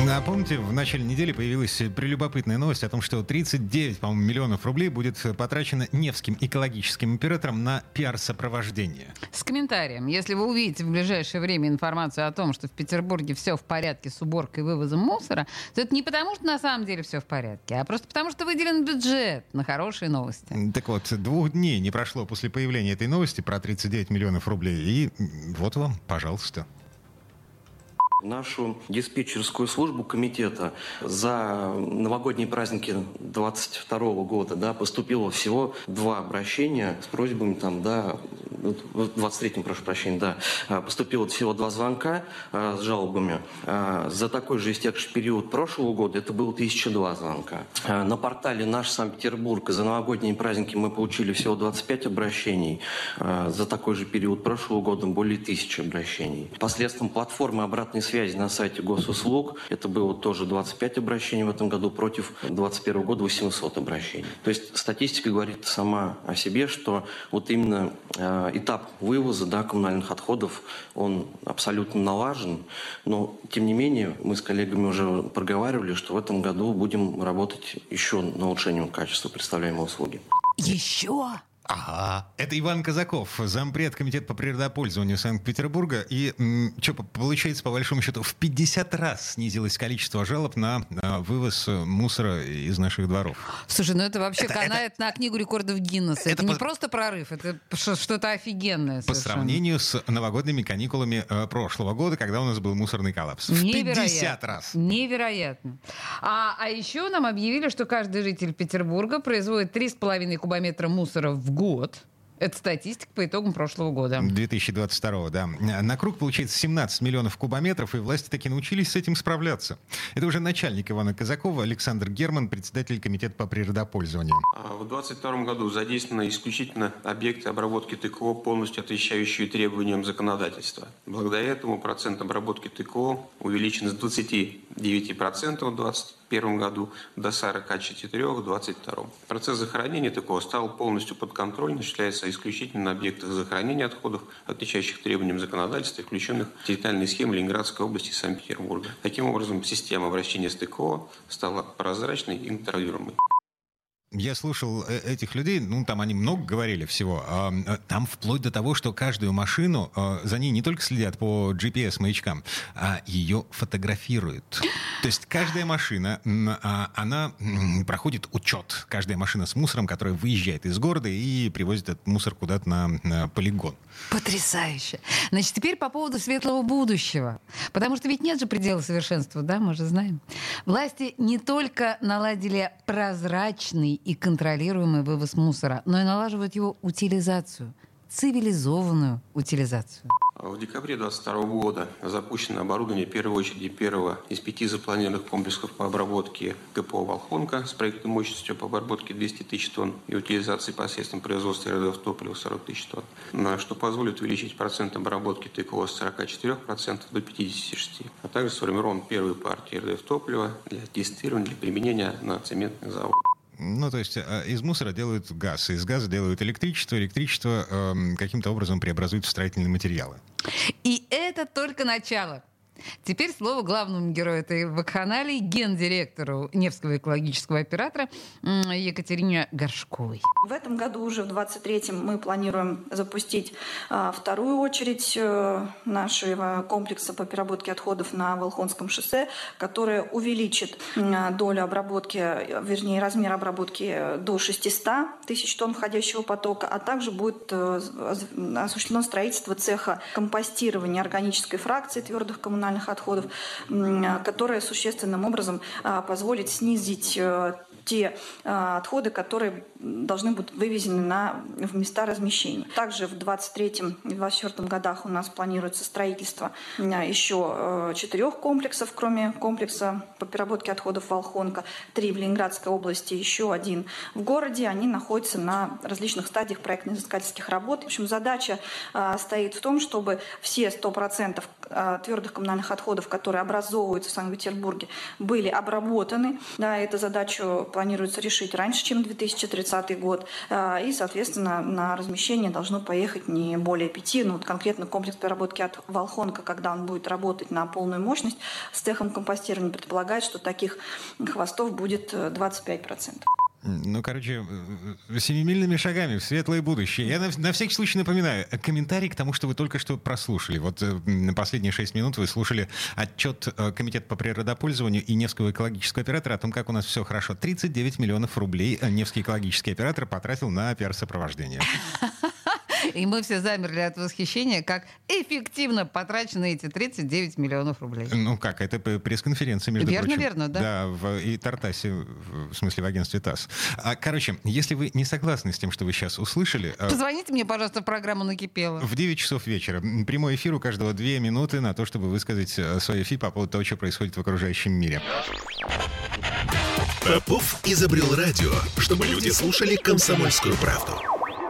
А помните, в начале недели появилась прелюбопытная новость о том, что 39, по-моему, миллионов рублей будет потрачено Невским экологическим оператором на пиар-сопровождение. С комментарием. Если вы увидите в ближайшее время информацию о том, что в Петербурге все в порядке с уборкой и вывозом мусора, то это не потому, что на самом деле все в порядке, а просто потому, что выделен бюджет на хорошие новости. Так вот, двух дней не прошло после появления этой новости про 39 миллионов рублей. И вот вам, пожалуйста. Нашу диспетчерскую службу комитета за новогодние праздники 22 года да, поступило всего два обращения с просьбами там, да, в 23-м, прошу прощения, да, а, поступило всего два звонка а, с жалобами. А, за такой же истекший период прошлого года это было 1002 звонка. На портале «Наш Санкт-Петербург» за новогодние праздники мы получили всего 25 обращений. За такой же период прошлого года более тысячи обращений. Посредством платформы обратной связи на сайте госуслуг. Это было тоже 25 обращений в этом году против 2021 года 800 обращений. То есть статистика говорит сама о себе, что вот именно э, этап вывоза да, коммунальных отходов, он абсолютно налажен. Но, тем не менее, мы с коллегами уже проговаривали, что в этом году будем работать еще над улучшением качества представляемой услуги. Еще? Ага. Это Иван Казаков, зампред комитета по природопользованию Санкт-Петербурга. И что получается, по большому счету, в 50 раз снизилось количество жалоб на, на вывоз мусора из наших дворов. Слушай, ну это вообще это, канает это, на книгу рекордов Гиннесса. Это, это не по... просто прорыв, это что-то офигенное. Совершенно. По сравнению с новогодними каникулами э, прошлого года, когда у нас был мусорный коллапс. В 50 раз. Невероятно. А, а еще нам объявили, что каждый житель Петербурга производит 3,5 кубометра мусора в год. Это статистика по итогам прошлого года. 2022, да. На круг получается 17 миллионов кубометров, и власти таки научились с этим справляться. Это уже начальник Ивана Казакова Александр Герман, председатель комитета по природопользованию. А в 2022 году задействованы исключительно объекты обработки ТКО, полностью отвечающие требованиям законодательства. Благодаря этому процент обработки ТКО увеличен с 29% в 20 2021 году до 44 в 2022. Процесс захоронения такого стал полностью под контроль, осуществляется исключительно на объектах захоронения отходов, отличающих требованиям законодательства, включенных в территориальные схемы Ленинградской области и Санкт-Петербурга. Таким образом, система обращения с ТКО стала прозрачной и контролируемой. Я слушал э, этих людей, ну, там они много говорили всего. Э, там вплоть до того, что каждую машину, э, за ней не только следят по GPS-маячкам, а ее фотографируют. То есть каждая машина, а, она проходит учет. Каждая машина с мусором, которая выезжает из города и привозит этот мусор куда-то на полигон. Потрясающе. Значит, теперь по поводу светлого будущего. Потому что ведь нет же предела совершенства, да, мы же знаем. Власти не только наладили прозрачный и контролируемый вывоз мусора, но и налаживают его утилизацию, цивилизованную утилизацию. В декабре 2022 года запущено оборудование первой очереди первого из пяти запланированных комплексов по обработке ГПО «Волхонка» с проектной мощностью по обработке 200 тысяч тонн и утилизации посредством производства родов топлива 40 тысяч тонн, что позволит увеличить процент обработки ТКО с 44% до 56%. А также сформирован первый партии РДФ топлива для тестирования, для применения на цементных заводах. Ну, то есть э, из мусора делают газ, из газа делают электричество, электричество э, каким-то образом преобразуют в строительные материалы. И это только начало. Теперь слово главному герою этой вакханалии, гендиректору Невского экологического оператора Екатерине Горшковой. В этом году уже в 23-м мы планируем запустить а, вторую очередь а, нашего комплекса по переработке отходов на Волхонском шоссе, которая увеличит долю обработки, вернее, размер обработки до 600 тысяч тонн входящего потока, а также будет а, осуществлено строительство цеха компостирования органической фракции твердых коммунальных коммунальных отходов, которая существенным образом а, позволит снизить э, те а, отходы, которые должны будут вывезены на, в места размещения. Также в 2023 и 2024 годах у нас планируется строительство еще э, четырех комплексов, кроме комплекса по переработке отходов Волхонка, три в Ленинградской области, еще один в городе. Они находятся на различных стадиях проектно-изыскательских работ. В общем, задача а, стоит в том, чтобы все 100% а, твердых коммунальных отходов, которые образовываются в Санкт-Петербурге, были обработаны. Да, эту задачу планируется решить раньше, чем 2030 год. А, и, соответственно, на размещение должно поехать не более пяти. Ну, вот конкретно комплекс переработки от Волхонка, когда он будет работать на полную мощность, с цехом компостирования предполагает, что таких хвостов будет 25%. Ну, короче, э, семимильными шагами в светлое будущее. Я на, на всякий случай напоминаю, э, комментарий к тому, что вы только что прослушали. Вот э, на последние шесть минут вы слушали отчет Комитета по природопользованию и Невского экологического оператора о том, как у нас все хорошо. 39 миллионов рублей Невский экологический оператор потратил на пиар-сопровождение. И мы все замерли от восхищения, как эффективно потрачены эти 39 миллионов рублей. Ну как, это пресс-конференция, между верно, прочим. Верно, да. Да, в и Тартасе, в смысле в агентстве ТАСС. А, короче, если вы не согласны с тем, что вы сейчас услышали... А, Позвоните мне, пожалуйста, в программу «Накипело». В 9 часов вечера. Прямой эфир у каждого 2 минуты на то, чтобы высказать э, свой эфир по поводу того, что происходит в окружающем мире. Попов изобрел радио, чтобы люди слушали комсомольскую правду.